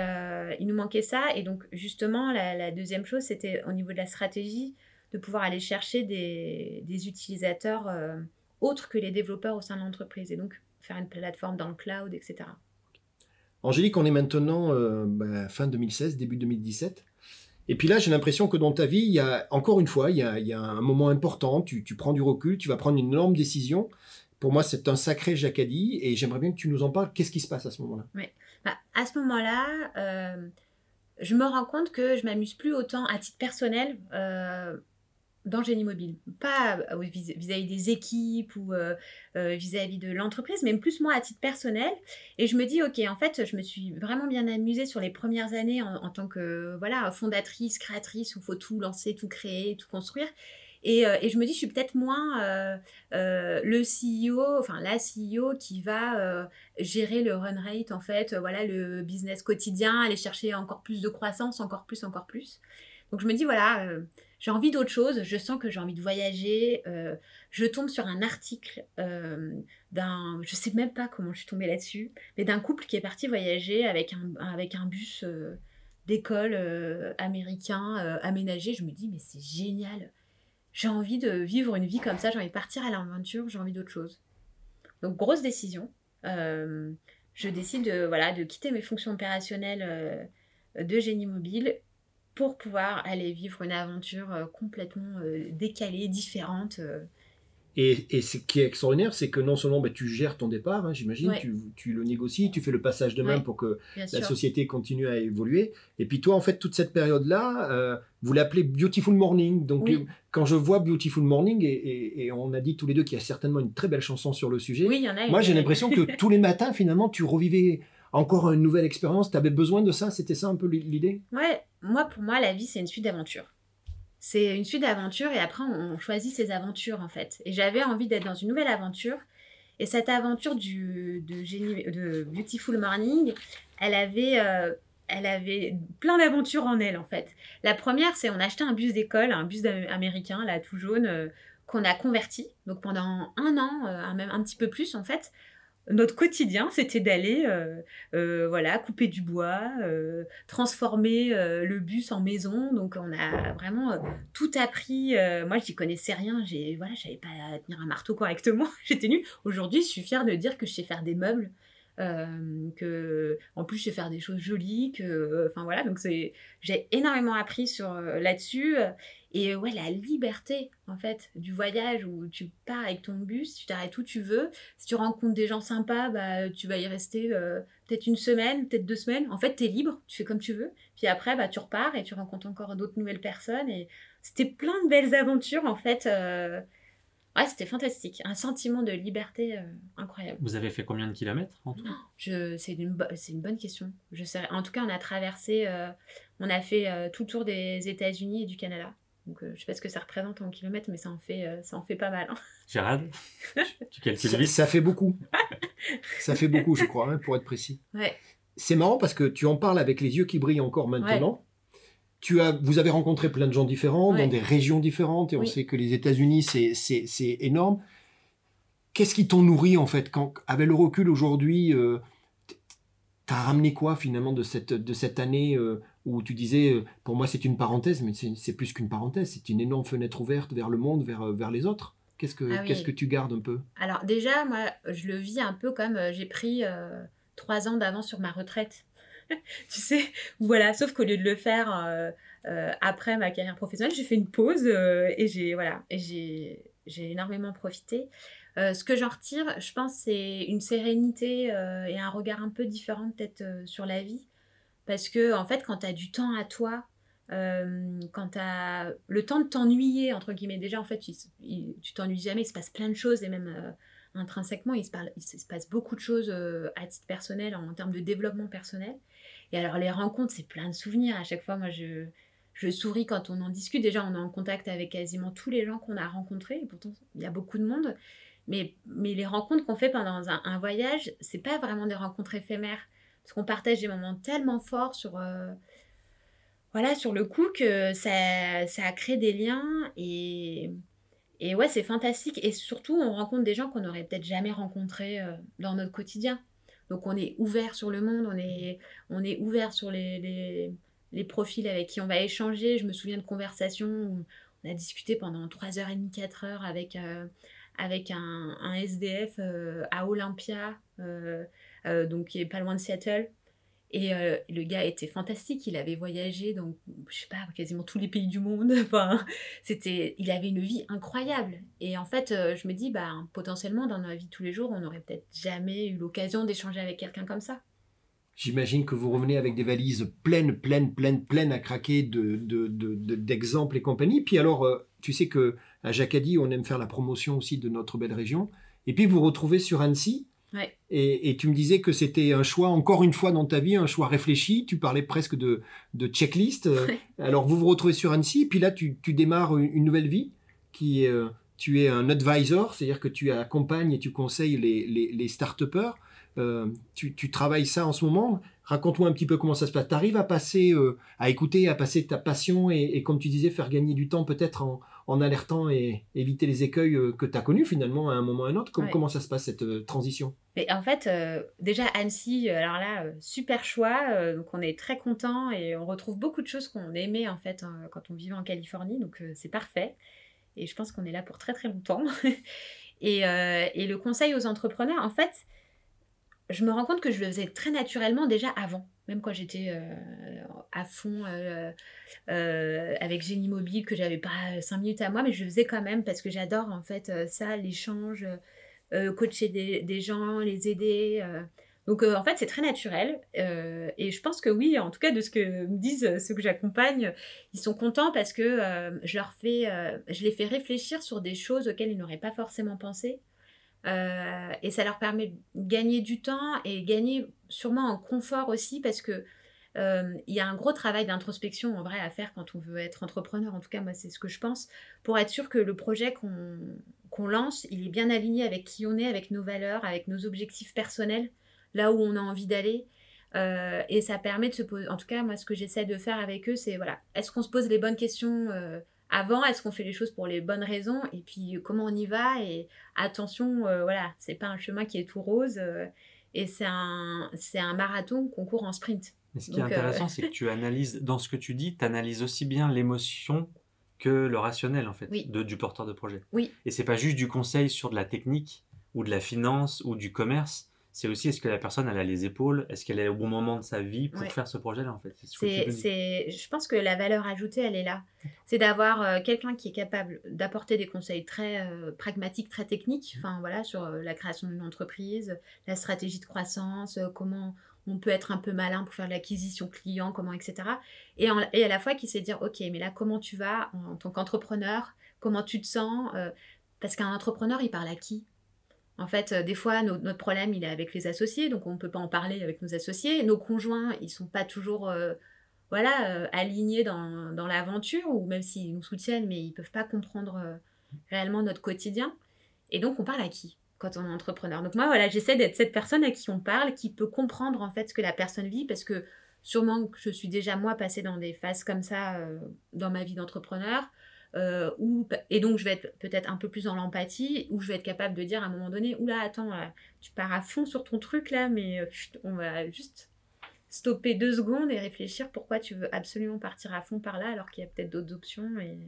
il nous manquait ça. Et donc, justement, la, deuxième chose, c'était au niveau de la stratégie, de pouvoir aller chercher des, des utilisateurs autres que les développeurs au sein de l'entreprise et donc faire une plateforme dans le cloud, etc. Angélique, on est maintenant euh, bah, fin 2016, début 2017. Et puis là, j'ai l'impression que dans ta vie, il y a encore une fois, il y a, un moment important, tu, prends du recul, tu vas prendre une énorme décision. Pour moi, c'est un sacré jacadi et j'aimerais bien que tu nous en parles. Qu'est-ce qui se passe à ce moment-là? Bah, à ce moment-là, euh, je me rends compte que je m'amuse plus autant à titre personnel. Euh, dans Génie Mobile. Pas euh, vis-à-vis des équipes ou vis-à-vis de l'entreprise, mais plus moi à titre personnel. Et je me dis, ok, en fait, je me suis vraiment bien amusée sur les premières années en, tant que voilà fondatrice, créatrice, où il faut tout lancer, tout créer, tout construire. Et, et je me dis, je suis peut-être moins le CEO, enfin la CEO qui va gérer le run rate, en fait, voilà, le business quotidien, aller chercher encore plus de croissance, encore plus, encore plus. Donc je me dis, voilà j'ai envie d'autre chose, je sens que j'ai envie de voyager. Euh, je tombe sur un article euh, d'un, je sais même pas comment je suis tombée là-dessus, mais d'un couple qui est parti voyager avec un, avec un bus euh, d'école américain aménagé. Je me dis, mais c'est génial. J'ai envie de vivre une vie comme ça, j'ai envie de partir à l'aventure, j'ai envie d'autre chose. Donc, grosse décision. je décide de, voilà, de quitter mes fonctions opérationnelles de génie mobile pour pouvoir aller vivre une aventure euh, complètement euh, décalée, différente. Euh. Et, et, ce qui est extraordinaire, c'est que non seulement bah, tu gères ton départ, hein, j'imagine, tu, tu, le négocies, tu fais le passage de main pour que la société continue à évoluer. Et puis toi, en fait, toute cette période-là, vous l'appelez Beautiful Morning. Donc quand je vois Beautiful Morning, et, et, on a dit tous les deux qu'il y a certainement une très belle chanson sur le sujet, y en a moi j'ai l'impression que tous les matins, finalement, tu revivais encore une nouvelle expérience. Tu avais besoin de ça C'était ça un peu l'idée? Ouais, moi, pour moi, la vie, c'est une suite d'aventures. C'est une suite d'aventures et après, on choisit ses aventures, en fait. Et j'avais envie d'être dans une nouvelle aventure. Et cette aventure du, de, Beautiful Morning, elle avait, euh, elle avait plein d'aventures en elle, en fait. La première, c'est on a acheté un bus d'école, un bus américain, là, tout jaune, euh, qu'on a converti. Donc pendant un an, euh, même un petit peu plus, en fait, notre quotidien, c'était d'aller euh, euh, voilà, couper du bois, euh, transformer le bus en maison. Donc, on a vraiment tout appris. moi, je n'y connaissais rien. Je voilà, savais pas tenir un marteau correctement. [LAUGHS] J'étais nulle. Aujourd'hui, je suis fière de dire que je sais faire des meubles. Que en plus je sais faire des choses jolies que enfin voilà donc c'est j'ai énormément appris sur là-dessus et ouais, la liberté, en fait, du voyage où tu pars avec ton bus, tu t'arrêtes où tu veux. Si tu rencontres des gens sympas, bah, tu vas y rester euh, peut-être une semaine, peut-être deux semaines. En fait, tu es libre, tu fais comme tu veux. Puis après, bah, tu repars et tu rencontres encore d'autres nouvelles personnes. Et c'était plein de belles aventures, en fait. Euh, ouais, c'était fantastique. Un sentiment de liberté euh, incroyable. Vous avez fait combien de kilomètres en tout je, C'est une, une, bonne question. Je sais, en tout cas, on a traversé, on a fait tout le tour des États-Unis et du Canada. Donc, euh, je sais pas ce que ça représente en kilomètres, mais ça en fait, euh, ça en fait pas mal. Hein. [LAUGHS] Gérald, tu calcules vite? ça, fait beaucoup. ça fait beaucoup, je crois, hein, pour être précis. Ouais. C'est marrant parce que tu en parles avec les yeux qui brillent encore maintenant. Tu as, vous avez rencontré plein de gens différents, dans des régions différentes, et on sait que les États-Unis, c'est énorme. Qu'est-ce qui t'ont nourri, en fait quand, Avec le recul aujourd'hui, euh, tu as ramené quoi, finalement, de cette, de cette année où tu disais, euh, pour moi c'est une parenthèse, mais c'est plus qu'une parenthèse, c'est une énorme fenêtre ouverte vers le monde, vers, euh, vers les autres. Qu'est-ce que, ah qu'est-ce que tu gardes un peu? Alors déjà, moi, je le vis un peu comme euh, j'ai pris trois ans d'avance sur ma retraite. [LAUGHS] tu sais, voilà, sauf qu'au lieu de le faire après ma carrière professionnelle, j'ai fait une pause et j'ai voilà, j'ai, énormément profité. ce que j'en retire, je pense, c'est une sérénité et un regard un peu différent peut-être sur la vie. Parce que, en fait, quand tu as du temps à toi, euh, quand tu as le temps de t'ennuyer, entre guillemets, déjà, en fait, tu t'ennuies jamais, il se passe plein de choses, et même euh, intrinsèquement, il se, il se, passe beaucoup de choses euh, à titre personnel, en, termes de développement personnel. Et alors, les rencontres, c'est plein de souvenirs. À chaque fois, moi, je, souris quand on en discute. Déjà, on est en contact avec quasiment tous les gens qu'on a rencontrés, et pourtant, il y a beaucoup de monde. Mais, mais les rencontres qu'on fait pendant un, un voyage, c'est pas vraiment des rencontres éphémères. Parce qu'on partage des moments tellement forts sur, euh, voilà, sur le coup que ça, ça a créé des liens et, et ouais, c'est fantastique. Et surtout, on rencontre des gens qu'on n'aurait peut-être jamais rencontrés euh, dans notre quotidien. Donc on est ouvert sur le monde, on est, ouvert sur les, profils avec qui on va échanger. Je me souviens de conversations où on a discuté pendant 3h30, 4h avec, euh, avec un, SDF à Olympia. Euh, donc qui est pas loin de Seattle. Et euh, le gars était fantastique, il avait voyagé dans, je sais pas, quasiment tous les pays du monde. [LAUGHS] Enfin, c'était, il avait une vie incroyable. Et en fait, euh, je me dis, bah, potentiellement, dans notre vie tous les jours, on n'aurait peut-être jamais eu l'occasion d'échanger avec quelqu'un comme ça. J'imagine que vous revenez avec des valises pleines, pleines, pleines, pleines à craquer de, d'exemples et compagnie. Puis alors, euh, tu sais que à Jacadi, on aime faire la promotion aussi de notre belle région. Et puis vous vous retrouvez sur Annecy. Et, tu me disais que c'était un choix, encore une fois dans ta vie, un choix réfléchi. Tu parlais presque de, de checklist. Alors vous vous retrouvez sur Annecy, puis là tu, démarres une, nouvelle vie qui est, tu es un advisor, c'est-à-dire que tu accompagnes et tu conseilles les, les, les start-upers. Euh, tu, travailles ça en ce moment. Raconte-moi un petit peu comment ça se passe. Tu arrives à passer, euh, à écouter, à passer ta passion et, comme tu disais, faire gagner du temps peut-être en, alertant et éviter les écueils euh, que tu as connus finalement à un moment ou à un autre. Comment ça se passe cette transition? Mais en fait, déjà Annecy, alors là, super choix. donc on est très content et on retrouve beaucoup de choses qu'on aimait en fait hein, quand on vivait en Californie. Donc c'est parfait. Et je pense qu'on est là pour très très longtemps. [LAUGHS] et, euh, et, le conseil aux entrepreneurs, en fait, je me rends compte que je le faisais très naturellement déjà avant. Même quand j'étais euh, à fond euh, avec Génie Mobile, que j'avais pas 5 minutes à moi, mais je le faisais quand même parce que j'adore en fait ça, l'échange, coacher des, gens, les aider. Donc euh, en fait c'est très naturel euh, et je pense que oui, en tout cas de ce que me disent euh, ceux que j'accompagne, ils sont contents parce que je leur fais, je les fais réfléchir sur des choses auxquelles ils n'auraient pas forcément pensé et ça leur permet de gagner du temps et gagner sûrement en confort aussi parce que il y a un gros travail d'introspection en vrai à faire quand on veut être entrepreneur. En tout cas moi c'est ce que je pense pour être sûr que le projet qu'on lance, il est bien aligné avec qui on est, avec nos valeurs, avec nos objectifs personnels là où on a envie d'aller. Euh, et ça permet de se poser. En tout cas, moi, ce que j'essaie de faire avec eux, c'est voilà, est-ce qu'on se pose les bonnes questions euh, avant? Est-ce qu'on fait les choses pour les bonnes raisons? Et puis, comment on y va? Et attention, euh, voilà, c'est pas un chemin qui est tout rose. et c'est un marathon qu'on court en sprint. Mais ce qui est intéressant, c'est que [LAUGHS] tu analyses, dans ce que tu dis, tu analyses aussi bien l'émotion que le rationnel, en fait, de, du porteur de projet. Oui. Et c'est pas juste du conseil sur de la technique ou de la finance ou du commerce c'est aussi est-ce que la personne elle a les épaules, est-ce qu'elle est au bon moment de sa vie pour faire ce projet-là en fait? C'est, je pense que la valeur ajoutée elle est là. C'est d'avoir euh, quelqu'un qui est capable d'apporter des conseils très euh, pragmatiques, très techniques, enfin voilà sur euh, la création d'une entreprise, la stratégie de croissance, comment on peut être un peu malin pour faire l'acquisition client, comment etc. Et, à la fois qui sait dire ok mais là comment tu vas en tant qu'entrepreneur, comment tu te sens, parce qu'un entrepreneur il parle à qui? En fait, euh, des fois, notre problème, il est avec les associés, donc on ne peut pas en parler avec nos associés. Nos conjoints, ils sont pas toujours euh, voilà, euh, alignés dans, dans l'aventure, ou même s'ils nous soutiennent, mais ils peuvent pas comprendre réellement notre quotidien. Et donc, on parle à qui? Quand on est entrepreneur Donc moi, voilà, j'essaie d'être cette personne à qui on parle, qui peut comprendre en fait ce que la personne vit, parce que sûrement que je suis déjà moi passée dans des phases comme ça dans ma vie d'entrepreneur. Euh, et donc je vais être peut-être un peu plus dans l'empathie, où je vais être capable de dire à un moment donné, oula, attends, euh, tu pars à fond sur ton truc là, mais euh, on va juste stopper deux secondes et réfléchir pourquoi tu veux absolument partir à fond par là alors qu'il y a peut-être d'autres options. Et...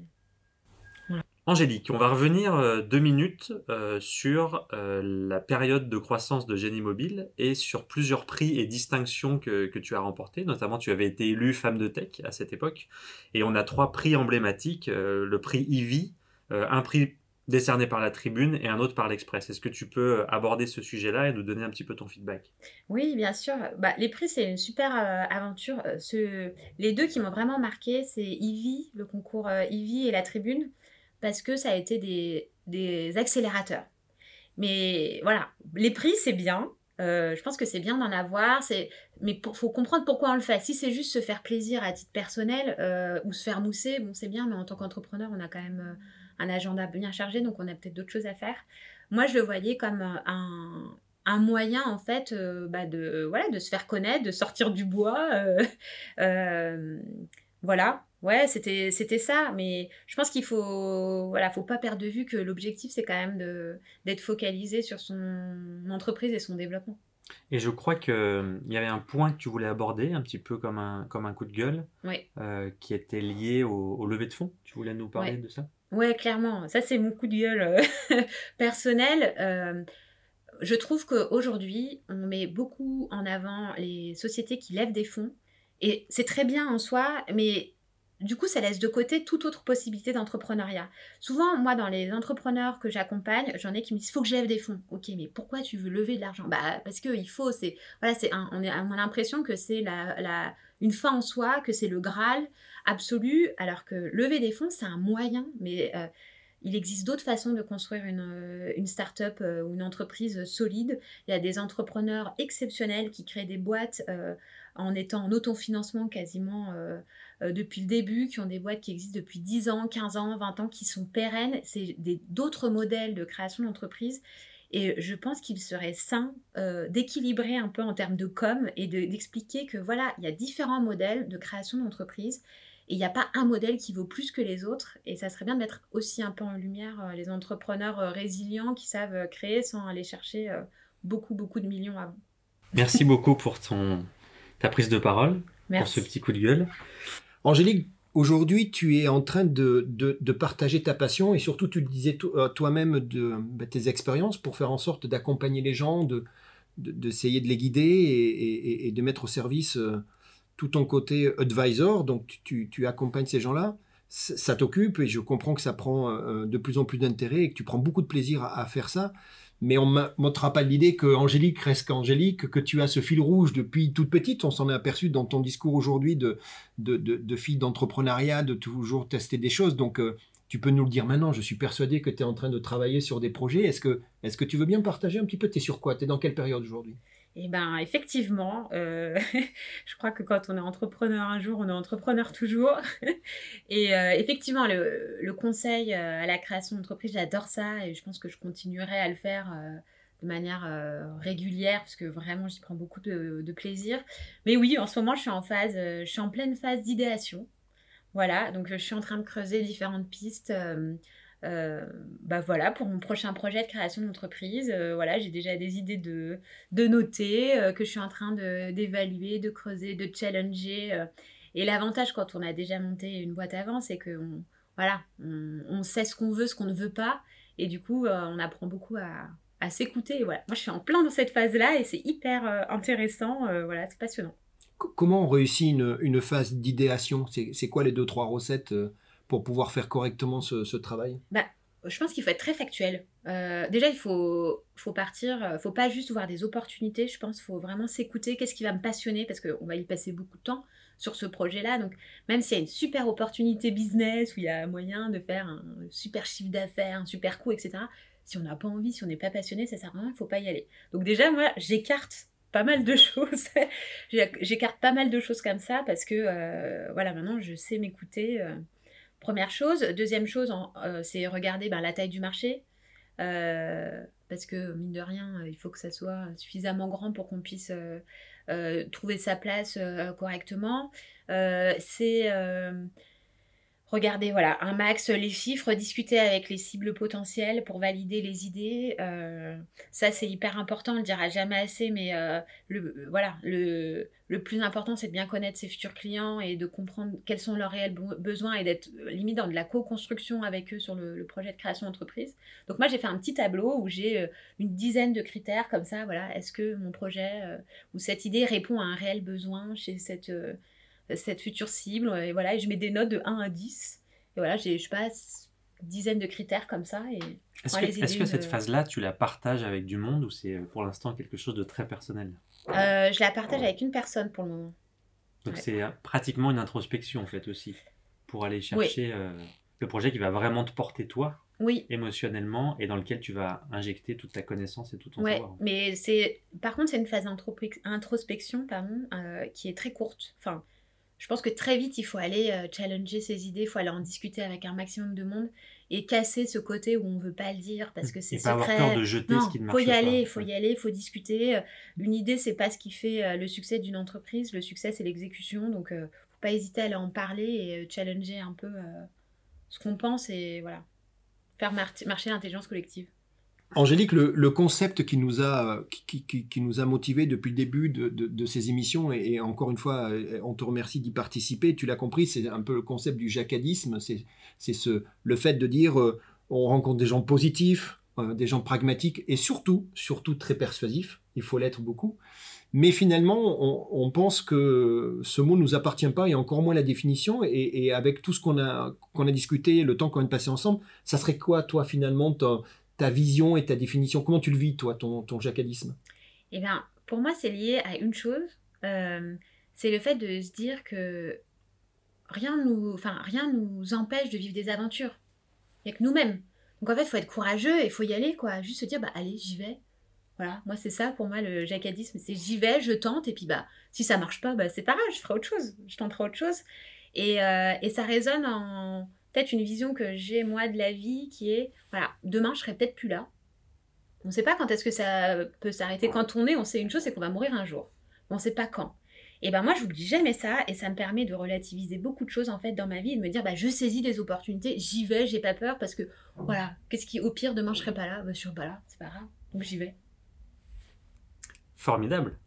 Angélique, on va revenir euh, deux minutes euh, sur euh, la période de croissance de Génie Mobile et sur plusieurs prix et distinctions que, tu as remportés. Notamment, tu avais été élue femme de tech à cette époque. Et on a trois prix emblématiques. le prix Ivy, un prix décerné par la Tribune et un autre par l'Express. Est-ce que tu peux aborder ce sujet-là et nous donner un petit peu ton feedback? Oui, bien sûr. Bah, les prix, c'est une super aventure. Les deux qui m'ont vraiment marqué, c'est Ivy, le concours Ivy et la Tribune parce que ça a été des, accélérateurs. Mais voilà, les prix, c'est bien. Euh, je pense que c'est bien d'en avoir, mais il faut comprendre pourquoi on le fait. Si c'est juste se faire plaisir à titre personnel euh, ou se faire mousser, bon c'est bien, mais en tant qu'entrepreneur, on a quand même euh, un agenda bien chargé, donc on a peut-être d'autres choses à faire. Moi, je le voyais comme un, moyen en fait bah, de, voilà, de se faire connaître, de sortir du bois. [LAUGHS] voilà, Ouais, c'était c'était ça, mais je pense qu'il faut voilà, faut pas perdre de vue que l'objectif c'est quand même de d'être focalisé sur son entreprise et son développement. Et je crois qu'il y avait un point que tu voulais aborder, un petit peu comme un, comme un coup de gueule, euh, qui était lié au, au levée de fonds. Tu voulais nous parler de ça? Ouais, clairement. Ça, c'est mon coup de gueule euh, [LAUGHS] personnel. Euh, je trouve qu'aujourd'hui, on met beaucoup en avant les sociétés qui lèvent des fonds. Et c'est très bien en soi, mais du coup, ça laisse de côté toute autre possibilité d'entrepreneuriat. Souvent, moi, dans les entrepreneurs que j'accompagne, j'en ai qui me disent faut que lève des fonds. Ok, mais pourquoi tu veux lever de l'argent? Bah, parce qu'il faut. C'est voilà, c'est on, a l'impression que c'est la, une fin en soi, que c'est le Graal absolu, alors que lever des fonds, c'est un moyen, mais euh, il existe d'autres façons de construire une, euh, une start-up euh, ou une entreprise solide. Il y a des entrepreneurs exceptionnels qui créent des boîtes en étant en autofinancement quasiment depuis le début, qui ont des boîtes qui existent depuis 10 ans, 15 ans, 20 ans, qui sont pérennes. C'est d'autres modèles de création d'entreprise. Et je pense qu'il serait sain d'équilibrer un peu en termes de com et d'expliquer que voilà, il y a différents modèles de création d'entreprise et il n'y a pas un modèle qui vaut plus que les autres. Et ça serait bien de mettre aussi un peu en lumière euh, les entrepreneurs euh, résilients qui savent euh, créer sans aller chercher beaucoup, beaucoup de millions avant. Merci beaucoup pour ton, ta prise de parole, pour ce petit coup de gueule. Angélique, aujourd'hui, tu es en train de, de, partager ta passion et surtout, tu le disais toi-même, de, bah, tes expériences pour faire en sorte d'accompagner les gens, d'essayer de, les guider et, et, de mettre au service tout ton côté advisor, donc tu, accompagnes ces gens-là, ça t'occupe et je comprends que ça prend euh, de plus en plus d'intérêt et que tu prends beaucoup de plaisir à, faire ça. Mais on ne montrera pas l'idée que Angélique reste qu'Angélique, que tu as ce fil rouge depuis toute petite. On s'en est aperçu dans ton discours aujourd'hui de, de, fille d'entrepreneuriat, de toujours tester des choses. Donc, euh, tu peux nous le dire maintenant. Je suis persuadé que tu es en train de travailler sur des projets. Est-ce que, est que tu veux bien partager un petit peu? Tu es sur quoi? Tu es dans quelle période aujourd'hui? Eh bien, effectivement, euh, [LAUGHS] je crois que quand on est entrepreneur un jour, on est entrepreneur toujours. [LAUGHS] et euh, effectivement, le, conseil euh, à la création d'entreprise, j'adore ça et je pense que je continuerai à le faire de manière régulière parce que vraiment, j'y prends beaucoup de, de, plaisir. Mais oui, en ce moment, je suis en phase, je suis en pleine phase d'idéation. Voilà, donc je suis en train de creuser différentes pistes. Euh, bah voilà, pour mon prochain projet de création d'entreprise, euh, voilà, j'ai déjà des idées de, de noter, euh, que je suis en train d'évaluer, de, creuser, de challenger. et l'avantage quand on a déjà monté une boîte avant, c'est que voilà, on, sait ce qu'on veut, ce qu'on ne veut pas. Et du coup, on apprend beaucoup à, à s'écouter. Voilà. Moi, je suis en plein dans cette phase-là et c'est hyper intéressant. voilà, c'est passionnant. Comment on réussit une, une phase d'idéation? C'est quoi les deux, trois recettes pour pouvoir faire correctement ce, travail? Bah, Je pense qu'il faut être très factuel. Euh, déjà, il faut, faut partir, euh, faut pas juste voir des opportunités, je pense faut vraiment s'écouter, qu'est-ce qui va me passionner, parce qu'on va y passer beaucoup de temps sur ce projet-là. Donc, même s'il y a une super opportunité business, où il y a moyen de faire un super chiffre d'affaires, un super coup, etc., si on n'a pas envie, si on n'est pas passionné, ça sert à rien, il faut pas y aller. Donc déjà, moi, j'écarte pas mal de [LAUGHS] choses. j'écarte pas mal de choses comme ça parce que, euh, voilà, maintenant, je sais m'écouter. Première chose. Deuxième chose, euh, c'est regarder ben, la taille du marché. Euh, parce que, mine de rien, euh, il faut que ça soit suffisamment grand pour qu'on puisse trouver sa place correctement. Regardez, voilà, un max les chiffres, discuter avec les cibles potentielles pour valider les idées. Euh, ça, c'est hyper important, on le dira jamais assez, mais euh, le, voilà, le, le plus important, c'est de bien connaître ses futurs clients et de comprendre quels sont leurs réels besoins et d'être euh, limite dans de la co-construction avec eux sur le, projet de création d'entreprise. Donc moi, j'ai fait un petit tableau où j'ai une dizaine de critères comme ça. Voilà, est-ce que mon projet ou cette idée répond à un réel besoin chez cette cette future cible. Et voilà, et je mets des notes de 1 à 10. Et voilà, j'ai, je passe une dizaine de critères comme ça. Et est-ce que, est que, cette phase-là, tu la partages avec du monde ou c'est euh, pour l'instant quelque chose de très personnel? Euh, Je la partage avec une personne pour le moment. Donc c'est euh, pratiquement une introspection en fait aussi, pour aller chercher le projet qui va vraiment te porter toi. Oui. émotionnellement et dans lequel tu vas injecter toute ta connaissance et tout ton ouais, savoir. Mais c'est par contre c'est une phase introspection pardon, qui est très courte. Enfin, je pense que très vite, il faut aller euh, challenger ses idées, il faut aller en discuter avec un maximum de monde et casser ce côté où on ne veut pas le dire parce que c'est secret. Pas avoir peur de jeter ce qui ne marche faut y aller, il faut y aller, il faut discuter. Une idée, c'est pas ce qui fait euh, le succès d'une entreprise. Le succès, c'est l'exécution. Donc, ne euh, faut pas hésiter à aller en parler et challenger un peu ce qu'on pense et voilà, faire marcher l'intelligence collective. Angélique, le, concept qui nous a, qui, nous a motivés depuis le début de, ces émissions, et, encore une fois, euh, on te remercie d'y participer, tu l'as compris, c'est un peu le concept du jacadisme, c'est ce, le fait de dire euh, on rencontre des gens positifs, euh, des gens pragmatiques, et surtout, surtout très persuasifs. il faut l'être beaucoup. Mais finalement, on, pense que ce mot nous appartient pas et encore moins la définition. Et, avec tout ce qu'on a, qu'on a discuté, le temps qu'on a passé ensemble, ça serait quoi, toi, finalement, ta, vision et ta définition Comment tu le vis, toi, ton, ton jacadisme Eh bien, pour moi, c'est lié à une chose. Euh, c'est le fait de se dire que rien nous, enfin, rien nous empêche de vivre des aventures. Il n'y a que nous-mêmes. Donc en fait, il faut être courageux et il faut y aller, quoi. Juste se dire, bah allez, j'y vais. Voilà, moi c'est ça pour moi le jacadisme, c'est j'y vais, je tente, et puis bah si ça marche pas, bah c'est pas grave, je ferai autre chose, je tenterai autre chose. Et, euh, et ça résonne en peut-être une vision que j'ai moi de la vie qui est, voilà, demain je serai peut-être plus là. On ne sait pas quand est-ce que ça peut s'arrêter. Quand on est, on sait une chose, c'est qu'on va mourir un jour. on ne sait pas quand. Et ben moi, je n'oublie jamais ça et ça me permet de relativiser beaucoup de choses en fait dans ma vie et de me dire bah je saisis des opportunités, j'y vais, j'ai pas peur parce que voilà, qu'est-ce qui au pire demain je serai pas là, bah, je serai pas là, c'est pas grave, donc j'y vais. Formidable.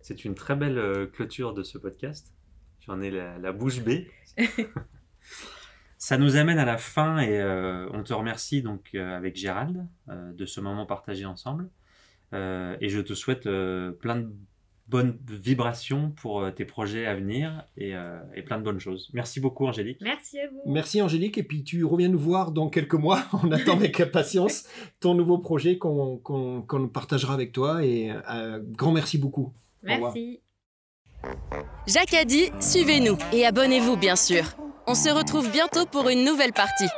C'est une très belle euh, clôture de ce podcast. J'en ai la, bouche bée. [LAUGHS] Ça nous amène à la fin et euh, on te remercie donc euh, avec Gérald de ce moment partagé ensemble. et je te souhaite plein de bonnes vibrations pour euh, tes projets à venir euh, et, plein de bonnes choses. Merci beaucoup Angélique. Merci à vous. Merci Angélique et puis tu reviens nous voir dans quelques mois. [LAUGHS] On attend avec impatience ton nouveau projet qu'on partagera avec toi et euh, grand merci beaucoup. Merci. Jacques a dit, suivez-nous et abonnez-vous bien sûr. On se retrouve bientôt pour une nouvelle partie.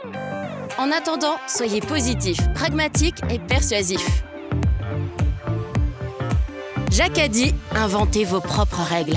En attendant, soyez positifs, pragmatiques et persuasifs. Jacques a dit inventez vos propres règles.